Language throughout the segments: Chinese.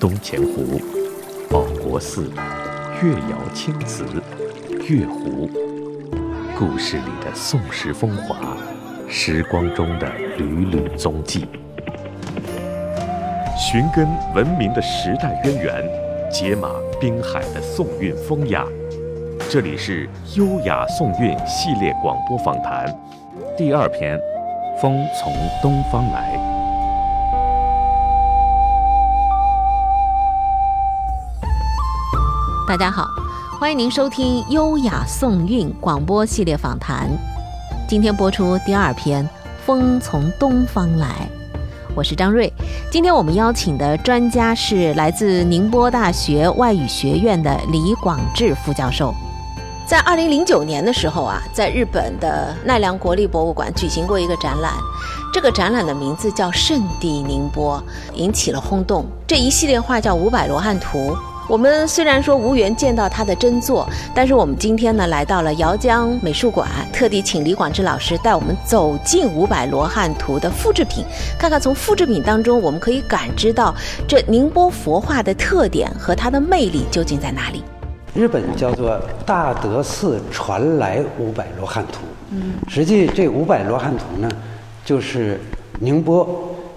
东钱湖、保国寺、越窑青瓷、月湖，故事里的宋时风华，时光中的缕缕踪迹，寻根文明的时代渊源，解码滨海的宋韵风雅。这里是优雅宋韵系列广播访谈，第二篇，风从东方来。大家好，欢迎您收听《优雅宋韵》广播系列访谈。今天播出第二篇《风从东方来》，我是张瑞。今天我们邀请的专家是来自宁波大学外语学院的李广志副教授。在二零零九年的时候啊，在日本的奈良国立博物馆举行过一个展览，这个展览的名字叫《圣地宁波》，引起了轰动。这一系列画叫《五百罗汉图》。我们虽然说无缘见到他的真作，但是我们今天呢来到了姚江美术馆，特地请李广志老师带我们走进五百罗汉图的复制品，看看从复制品当中我们可以感知到这宁波佛画的特点和它的魅力究竟在哪里。日本叫做大德寺传来五百罗汉图，嗯，实际这五百罗汉图呢，就是宁波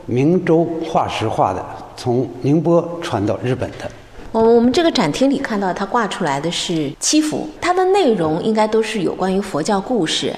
明州画师画的，从宁波传到日本的。我我们这个展厅里看到它挂出来的是七幅，它的内容应该都是有关于佛教故事。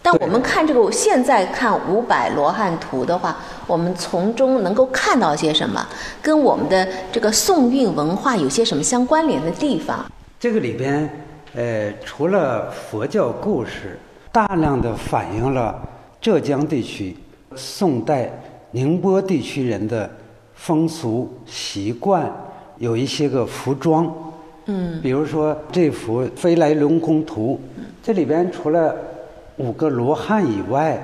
但我们看这个现在看五百罗汉图的话，我们从中能够看到些什么？跟我们的这个宋韵文化有些什么相关联的地方？这个里边，呃，除了佛教故事，大量的反映了浙江地区、宋代宁波地区人的风俗习惯。有一些个服装，嗯，比如说这幅《飞来龙宫图》，这里边除了五个罗汉以外，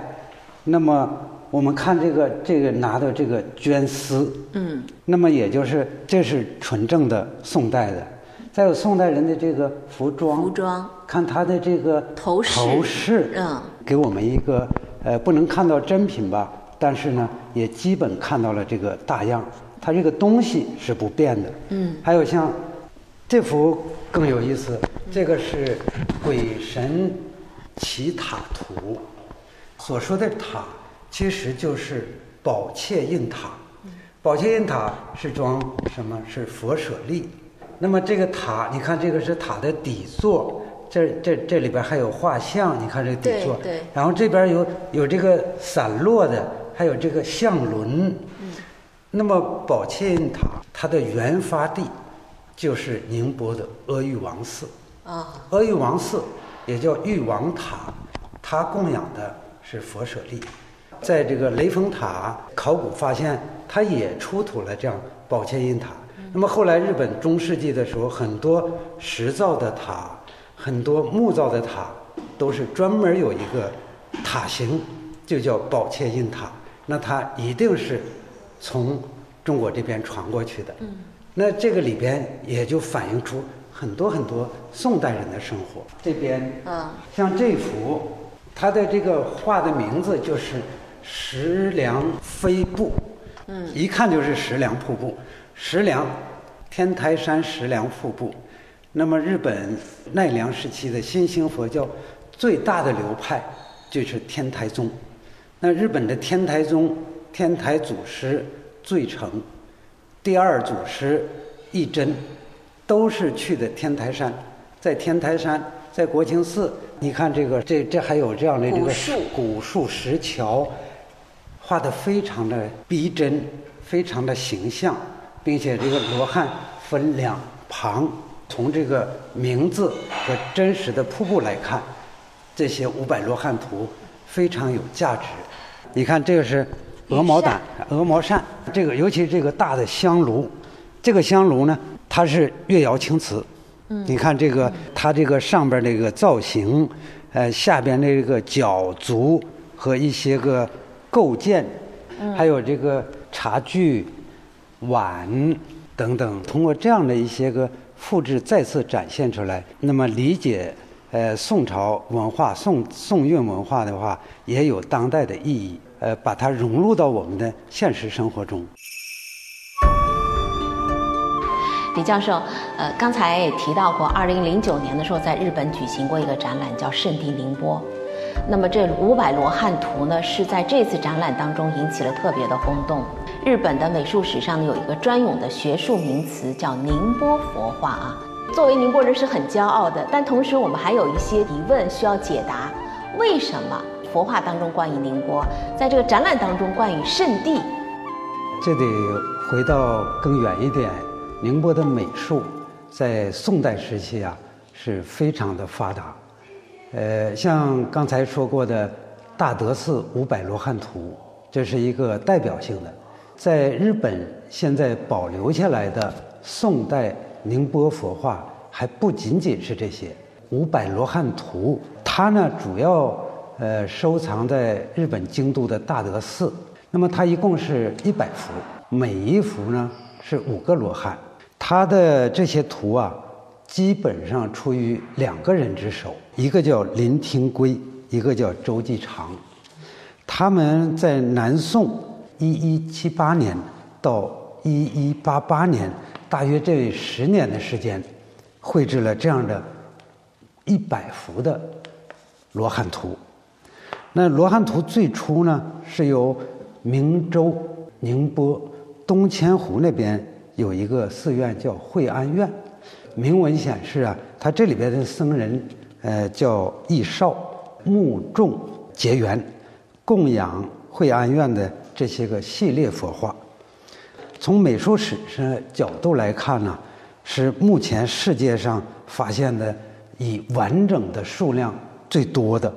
那么我们看这个这个拿的这个绢丝，嗯，那么也就是这是纯正的宋代的。再有宋代人的这个服装，服装，看他的这个头饰，头饰，嗯，给我们一个呃不能看到真品吧，但是呢也基本看到了这个大样。它这个东西是不变的。嗯。还有像这幅更有意思，这个是鬼神祈塔图，所说的塔其实就是宝切印塔。宝切印塔是装什么？是佛舍利。那么这个塔，你看这个是塔的底座，这这这里边还有画像，你看这个底座。然后这边有有这个散落的，还有这个相轮。那么宝切印塔它的原发地就是宁波的阿育王寺啊，阿育王寺也叫玉王塔，它供养的是佛舍利。在这个雷峰塔考古发现，它也出土了这样宝切印塔。那么后来日本中世纪的时候，很多石造的塔、很多木造的塔，都是专门有一个塔形，就叫宝切印塔。那它一定是。从中国这边传过去的，那这个里边也就反映出很多很多宋代人的生活。这边，像这幅，它的这个画的名字就是石梁飞瀑，嗯，一看就是石梁瀑布，石梁，天台山石梁瀑布。那么日本奈良时期的新兴佛教最大的流派就是天台宗，那日本的天台宗。天台祖师最成，第二祖师一真，都是去的天台山，在天台山，在国清寺，你看这个，这这还有这样的这个古树石桥，画的非常的逼真，非常的形象，并且这个罗汉分两旁，从这个名字和真实的瀑布来看，这些五百罗汉图非常有价值。你看这个是。鹅毛掸、鹅毛扇，这个尤其这个大的香炉，这个香炉呢，它是越窑青瓷。嗯，你看这个，它这个上边那个造型，呃，下边那个角足和一些个构件，还有这个茶具、碗等等，通过这样的一些个复制再次展现出来，那么理解呃宋朝文化、宋宋韵文化的话，也有当代的意义。呃，把它融入到我们的现实生活中。李教授，呃，刚才也提到过，二零零九年的时候，在日本举行过一个展览，叫《圣地宁波》。那么这五百罗汉图呢，是在这次展览当中引起了特别的轰动。日本的美术史上呢，有一个专有的学术名词叫“宁波佛画”啊。作为宁波人是很骄傲的，但同时我们还有一些疑问需要解答：为什么佛画当中关于宁波，在这个展览当中关于圣地？这得回到更远一点，宁波的美术在宋代时期啊是非常的发达。呃，像刚才说过的大德寺五百罗汉图，这是一个代表性的。在日本现在保留下来的宋代宁波佛画，还不仅仅是这些五百罗汉图。它呢，主要呃收藏在日本京都的大德寺。那么它一共是一百幅，每一幅呢是五个罗汉。它的这些图啊，基本上出于两个人之手，一个叫林廷圭，一个叫周继长。他们在南宋一一七八年到一一八八年，大约这十年的时间，绘制了这样的一百幅的罗汉图。那罗汉图最初呢是由明州、宁波、东钱湖那边有一个寺院叫惠安院，铭文显示啊，他这里边的僧人，呃，叫义少，目众结缘，供养惠安院的这些个系列佛画。从美术史上角度来看呢，是目前世界上发现的以完整的数量最多的，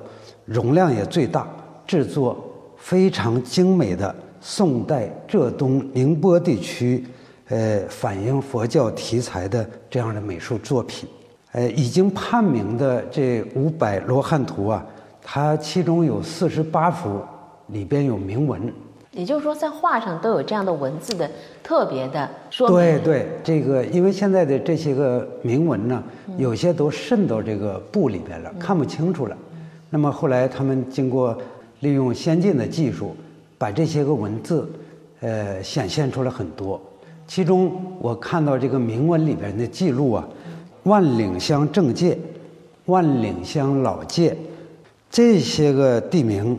容量也最大，制作。非常精美的宋代浙东宁波地区，呃，反映佛教题材的这样的美术作品，呃，已经判明的这五百罗汉图啊，它其中有四十八幅里边有铭文，也就是说，在画上都有这样的文字的特别的说明。对对，这个因为现在的这些个铭文呢，有些都渗到这个布里边了，看不清楚了。那么后来他们经过。利用先进的技术，把这些个文字，呃，显现出来很多。其中我看到这个铭文里边的记录啊，万岭乡正界、万岭乡老界，这些个地名，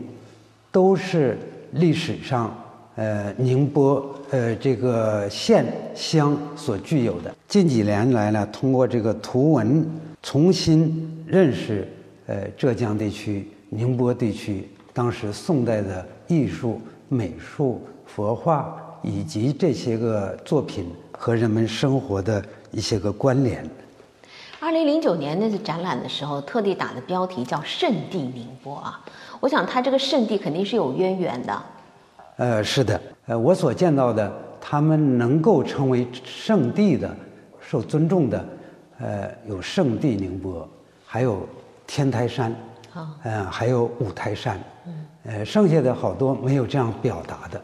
都是历史上呃宁波呃这个县乡所具有的。近几年来呢，通过这个图文，重新认识呃浙江地区、宁波地区。当时宋代的艺术、美术、佛画以及这些个作品和人们生活的一些个关联。二零零九年那次展览的时候，特地打的标题叫“圣地宁波”啊，我想它这个圣地肯定是有渊源的。呃，是的，呃，我所见到的，他们能够成为圣地的、受尊重的，呃，有圣地宁波，还有天台山。嗯，还有五台山，呃，剩下的好多没有这样表达的，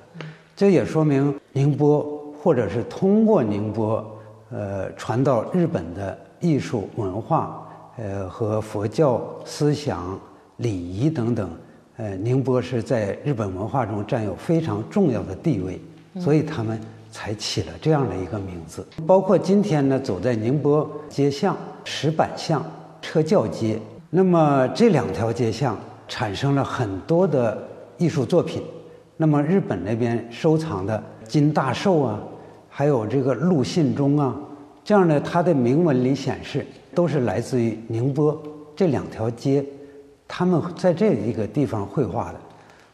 这也说明宁波或者是通过宁波，呃，传到日本的艺术文化，呃，和佛教思想、礼仪等等，呃，宁波是在日本文化中占有非常重要的地位，所以他们才起了这样的一个名字。包括今天呢，走在宁波街巷、石板巷、车轿街。那么这两条街巷产生了很多的艺术作品。那么日本那边收藏的金大寿啊，还有这个陆信中啊，这样的它的铭文里显示，都是来自于宁波这两条街，他们在这一个地方绘画的，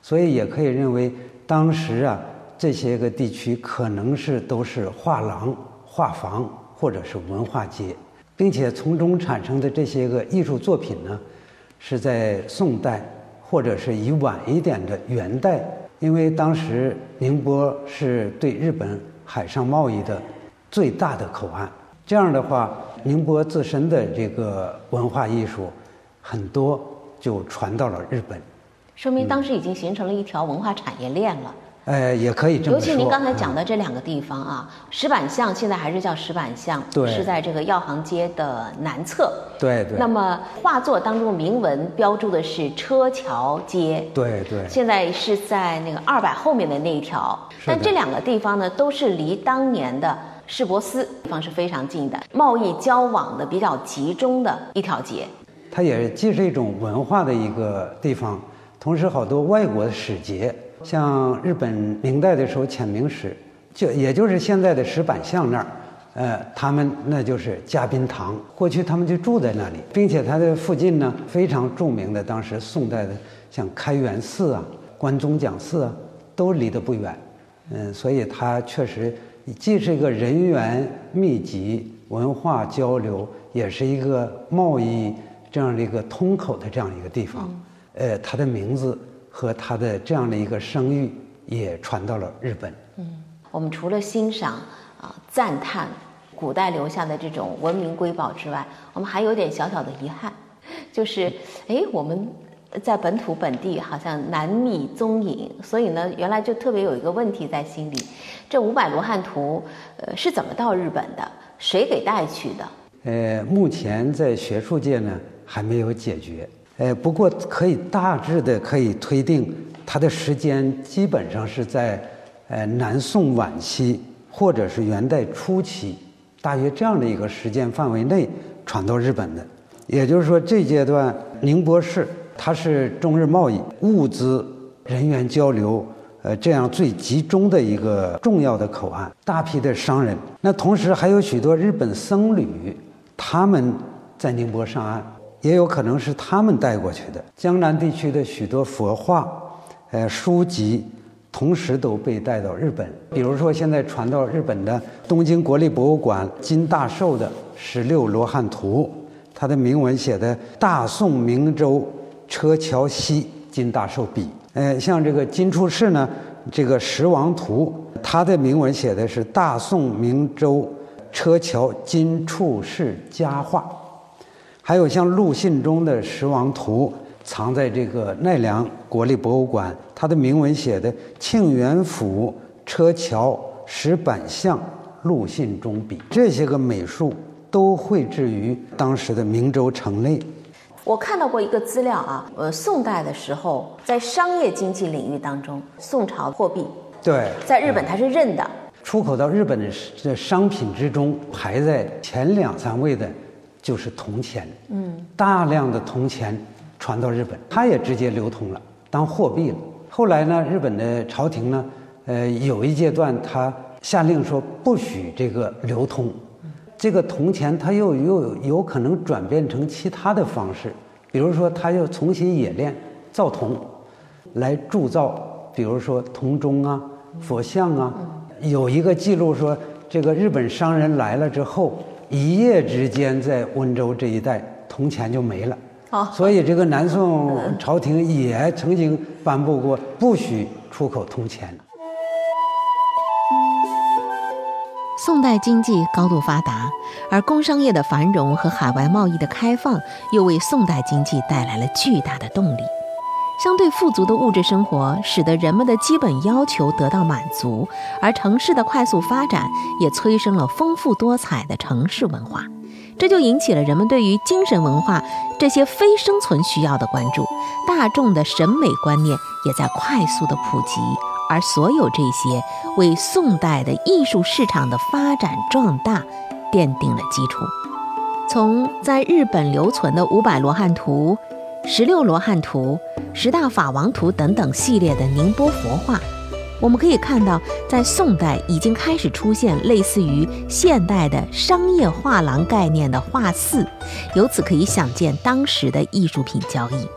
所以也可以认为当时啊这些个地区可能是都是画廊、画房或者是文化街。并且从中产生的这些个艺术作品呢，是在宋代或者是以晚一点的元代，因为当时宁波是对日本海上贸易的最大的口岸。这样的话，宁波自身的这个文化艺术很多就传到了日本，说明当时已经形成了一条文化产业链了。呃，也可以这么说。尤其您刚才讲的这两个地方啊，石板巷现在还是叫石板巷，对，是在这个药行街的南侧。对对。那么画作当中铭文标注的是车桥街。对对。现在是在那个二百后面的那一条。但这两个地方呢，都是离当年的市舶司地方是非常近的，贸易交往的比较集中的一条街。它也既是一种文化的一个地方，同时好多外国的使节，像日本明代的时候遣明使，就也就是现在的石板巷那儿，呃，他们那就是嘉宾堂，过去他们就住在那里，并且它的附近呢非常著名的，当时宋代的像开元寺啊、关中讲寺啊，都离得不远，嗯，所以它确实既是一个人员密集、文化交流，也是一个贸易。这样的一个通口的这样一个地方，呃，它的名字和他的这样的一个声誉也传到了日本。嗯，我们除了欣赏啊赞叹古代留下的这种文明瑰宝之外，我们还有点小小的遗憾，就是哎我们在本土本地好像难觅踪影，所以呢，原来就特别有一个问题在心里：这五百罗汉图呃是怎么到日本的？谁给带去的？呃，目前在学术界呢。还没有解决，呃，不过可以大致的可以推定，它的时间基本上是在，呃，南宋晚期或者是元代初期，大约这样的一个时间范围内传到日本的。也就是说，这阶段宁波市它是中日贸易、物资、人员交流，呃，这样最集中的一个重要的口岸，大批的商人。那同时还有许多日本僧侣，他们在宁波上岸。也有可能是他们带过去的。江南地区的许多佛画、呃书籍，同时都被带到日本。比如说，现在传到日本的东京国立博物馆金大寿的《十六罗汉图》，它的铭文写的“大宋明州车桥西金大寿笔”。呃，像这个金处士呢，这个《十王图》，它的铭文写的是“大宋明州车桥金处士家画”。还有像陆信中的《十王图》，藏在这个奈良国立博物馆。它的铭文写的“庆元府车桥石板像陆信中笔”，这些个美术都绘制于当时的明州城内。我看到过一个资料啊，呃，宋代的时候，在商业经济领域当中，宋朝货币对，在日本它是认的，出口到日本的这商品之中排在前两三位的。就是铜钱，嗯，大量的铜钱传到日本，它也直接流通了，当货币了。后来呢，日本的朝廷呢，呃，有一阶段他下令说不许这个流通，这个铜钱它又又有可能转变成其他的方式，比如说他又重新冶炼造铜，来铸造，比如说铜钟啊、佛像啊。有一个记录说，这个日本商人来了之后。一夜之间，在温州这一带，铜钱就没了。哦，所以这个南宋朝廷也曾经颁布过不许出口铜钱。宋代经济高度发达，而工商业的繁荣和海外贸易的开放，又为宋代经济带来了巨大的动力。相对富足的物质生活，使得人们的基本要求得到满足，而城市的快速发展也催生了丰富多彩的城市文化，这就引起了人们对于精神文化这些非生存需要的关注，大众的审美观念也在快速的普及，而所有这些为宋代的艺术市场的发展壮大奠定了基础。从在日本留存的五百罗汉图。十六罗汉图、十大法王图等等系列的宁波佛画，我们可以看到，在宋代已经开始出现类似于现代的商业画廊概念的画肆，由此可以想见当时的艺术品交易。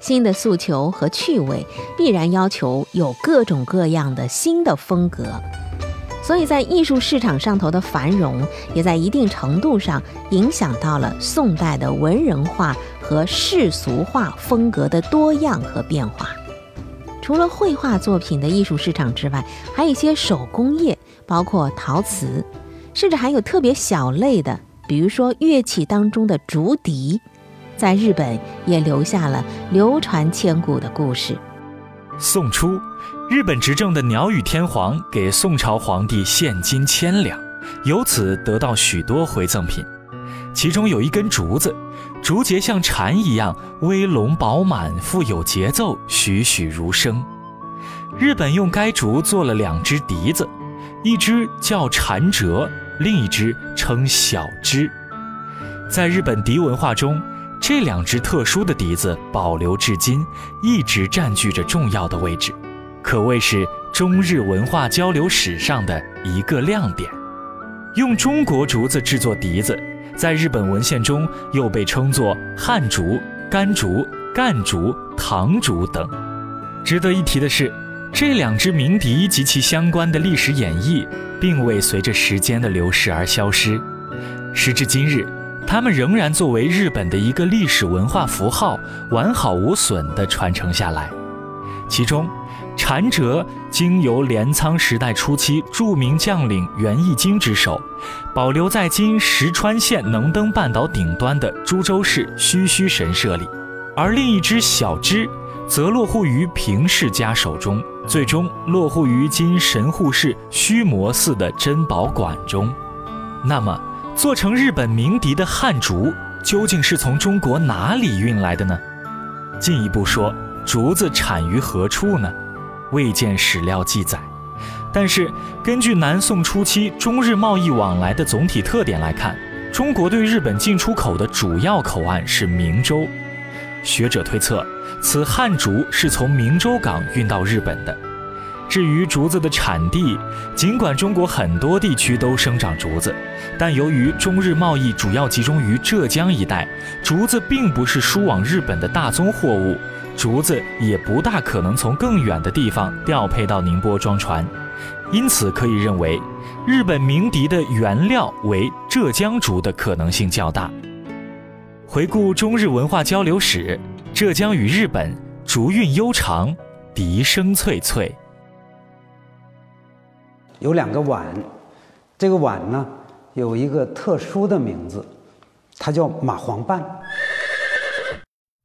新的诉求和趣味必然要求有各种各样的新的风格，所以在艺术市场上头的繁荣，也在一定程度上影响到了宋代的文人画。和世俗化风格的多样和变化，除了绘画作品的艺术市场之外，还有一些手工业，包括陶瓷，甚至还有特别小类的，比如说乐器当中的竹笛，在日本也留下了流传千古的故事。宋初，日本执政的鸟羽天皇给宋朝皇帝献金千两，由此得到许多回赠品，其中有一根竹子。竹节像蝉一样威龙饱满，富有节奏，栩栩如生。日本用该竹做了两只笛子，一只叫蝉折，另一只称小支。在日本笛文化中，这两只特殊的笛子保留至今，一直占据着重要的位置，可谓是中日文化交流史上的一个亮点。用中国竹子制作笛子，在日本文献中又被称作汉竹、甘竹、干竹、唐竹等。值得一提的是，这两支鸣笛及其相关的历史演绎，并未随着时间的流逝而消失。时至今日，它们仍然作为日本的一个历史文化符号，完好无损地传承下来。其中，缠折经由镰仓时代初期著名将领源义经之手，保留在今石川县能登半岛顶端的株洲市须须神社里；而另一只小枝。则落户于平氏家手中，最终落户于今神户市须磨寺的珍宝馆中。那么，做成日本鸣笛的汉竹究竟是从中国哪里运来的呢？进一步说，竹子产于何处呢？未见史料记载。但是，根据南宋初期中日贸易往来的总体特点来看，中国对日本进出口的主要口岸是明州。学者推测。此汉竹是从明州港运到日本的。至于竹子的产地，尽管中国很多地区都生长竹子，但由于中日贸易主要集中于浙江一带，竹子并不是输往日本的大宗货物，竹子也不大可能从更远的地方调配到宁波装船。因此，可以认为，日本鸣笛的原料为浙江竹的可能性较大。回顾中日文化交流史。浙江与日本竹韵悠长，笛声脆脆。有两个碗，这个碗呢有一个特殊的名字，它叫马黄瓣。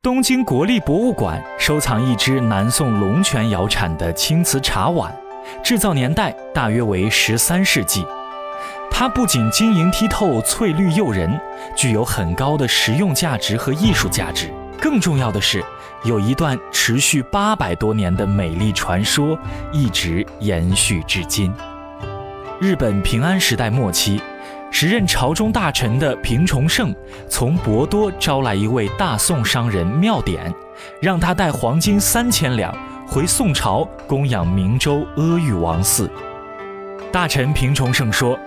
东京国立博物馆收藏一只南宋龙泉窑产的青瓷茶碗，制造年代大约为十三世纪。它不仅晶莹剔透、翠绿诱人，具有很高的实用价值和艺术价值。更重要的是，有一段持续八百多年的美丽传说一直延续至今。日本平安时代末期，时任朝中大臣的平重盛从博多招来一位大宋商人妙典，让他带黄金三千两回宋朝供养明州阿育王寺。大臣平重盛说：“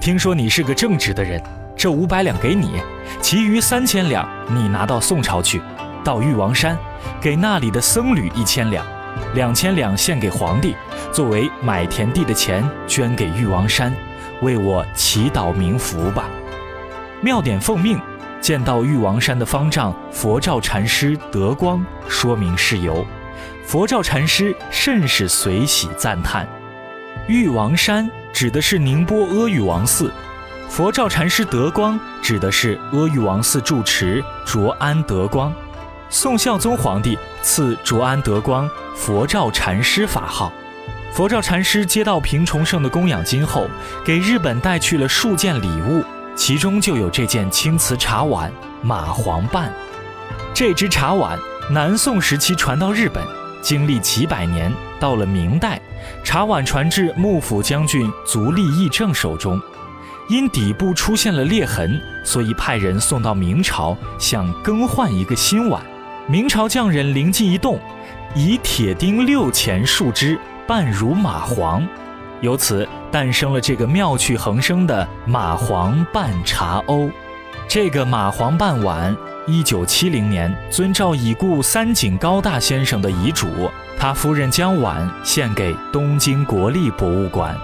听说你是个正直的人，这五百两给你，其余三千两你拿到宋朝去。”到玉王山，给那里的僧侣一千两，两千两献给皇帝，作为买田地的钱，捐给玉王山，为我祈祷冥福吧。妙典奉命，见到玉王山的方丈佛照禅师德光，说明事由。佛照禅师甚是随喜赞叹。玉王山指的是宁波阿育王寺，佛照禅师德光指的是阿育王寺住持卓安德光。宋孝宗皇帝赐卓安德光佛照禅师法号。佛照禅师接到平重盛的供养金后，给日本带去了数件礼物，其中就有这件青瓷茶碗马黄瓣。这只茶碗南宋时期传到日本，经历几百年，到了明代，茶碗传至幕府将军足利义政手中，因底部出现了裂痕，所以派人送到明朝，想更换一个新碗。明朝匠人灵机一动，以铁钉六钱数支半如马黄，由此诞生了这个妙趣横生的马黄半茶瓯。这个马黄半碗，一九七零年遵照已故三井高大先生的遗嘱，他夫人将碗献给东京国立博物馆。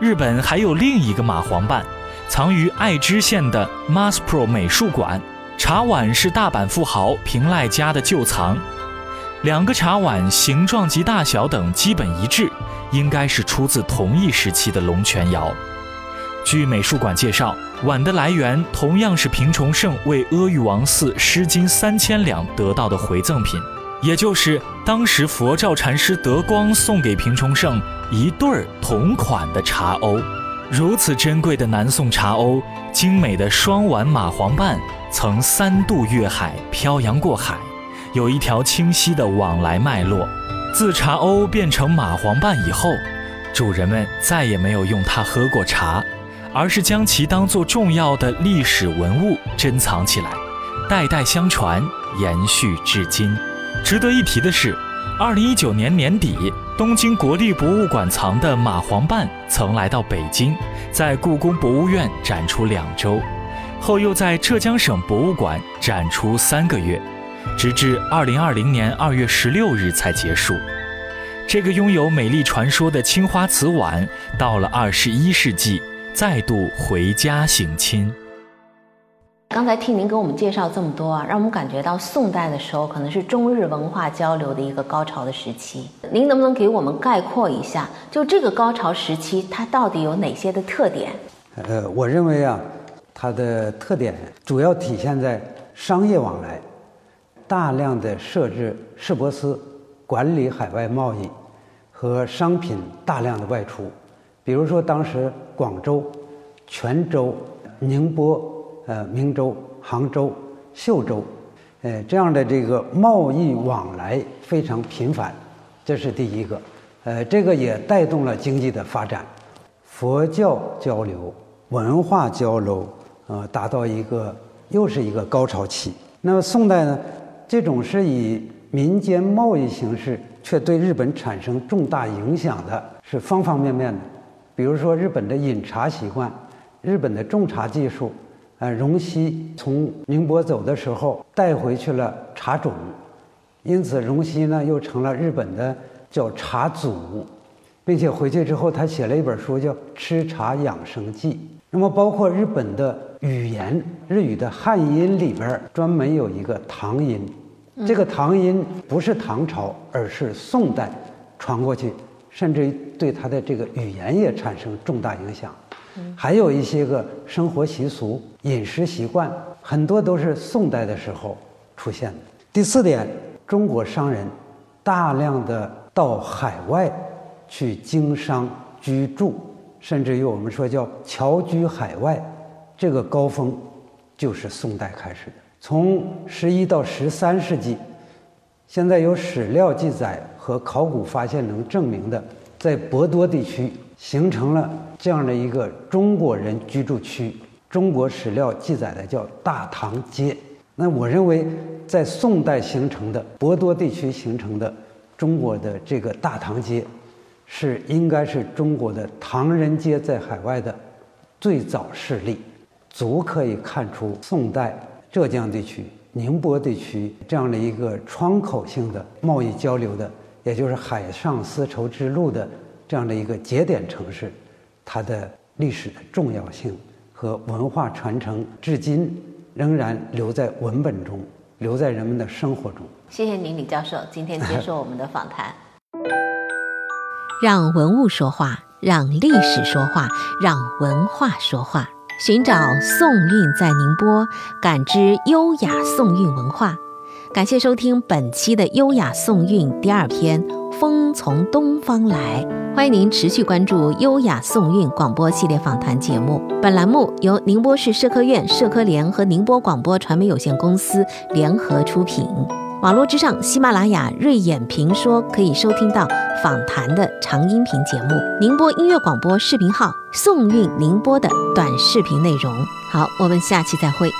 日本还有另一个马黄半，藏于爱知县的 Masspro 美术馆。茶碗是大阪富豪平赖家的旧藏，两个茶碗形状及大小等基本一致，应该是出自同一时期的龙泉窑。据美术馆介绍，碗的来源同样是平重盛为阿育王寺施金三千两得到的回赠品，也就是当时佛照禅师德光送给平重盛一对儿同款的茶瓯。如此珍贵的南宋茶瓯，精美的双碗马黄瓣。曾三度越海漂洋过海，有一条清晰的往来脉络。自茶瓯变成马黄瓣以后，主人们再也没有用它喝过茶，而是将其当作重要的历史文物珍藏起来，代代相传，延续至今。值得一提的是，二零一九年年底，东京国立博物馆藏的马黄瓣曾来到北京，在故宫博物院展出两周，后又在浙江省博物馆展出三个月，直至二零二零年二月十六日才结束。这个拥有美丽传说的青花瓷碗，到了二十一世纪再度回家省亲。刚才听您给我们介绍这么多啊，让我们感觉到宋代的时候可能是中日文化交流的一个高潮的时期。您能不能给我们概括一下，就这个高潮时期它到底有哪些的特点？呃，我认为啊，它的特点主要体现在商业往来，大量的设置市舶司。管理海外贸易和商品大量的外出，比如说当时广州、泉州、宁波、呃明州、杭州、秀州，呃这样的这个贸易往来非常频繁，这是第一个。呃，这个也带动了经济的发展，佛教交流、文化交流，呃，达到一个又是一个高潮期。那么宋代呢，这种是以。民间贸易形式却对日本产生重大影响的是方方面面的，比如说日本的饮茶习惯，日本的种茶技术，呃，荣西从宁波走的时候带回去了茶种，因此荣西呢又成了日本的叫茶祖，并且回去之后他写了一本书叫《吃茶养生记》。那么包括日本的语言，日语的汉音里边专门有一个唐音。这个唐音不是唐朝，而是宋代传过去，甚至于对他的这个语言也产生重大影响。还有一些个生活习俗、饮食习惯，很多都是宋代的时候出现的。第四点，中国商人大量的到海外去经商、居住，甚至于我们说叫侨居海外，这个高峰就是宋代开始的。从十一到十三世纪，现在有史料记载和考古发现能证明的，在博多地区形成了这样的一个中国人居住区。中国史料记载的叫大唐街。那我认为，在宋代形成的博多地区形成的中国的这个大唐街，是应该是中国的唐人街在海外的最早势力，足可以看出宋代。浙江地区、宁波地区这样的一个窗口性的贸易交流的，也就是海上丝绸之路的这样的一个节点城市，它的历史的重要性和文化传承，至今仍然留在文本中，留在人们的生活中。谢谢您，李教授，今天接受我们的访谈。让文物说话，让历史说话，让文化说话。寻找宋韵在宁波，感知优雅宋韵文化。感谢收听本期的《优雅宋韵》第二篇《风从东方来》。欢迎您持续关注《优雅宋韵》广播系列访谈节目。本栏目由宁波市社科院社科联和宁波广播传媒有限公司联合出品。网络之上，喜马拉雅瑞眼评说可以收听到访谈的长音频节目。宁波音乐广播视频号宋韵宁波的短视频内容。好，我们下期再会。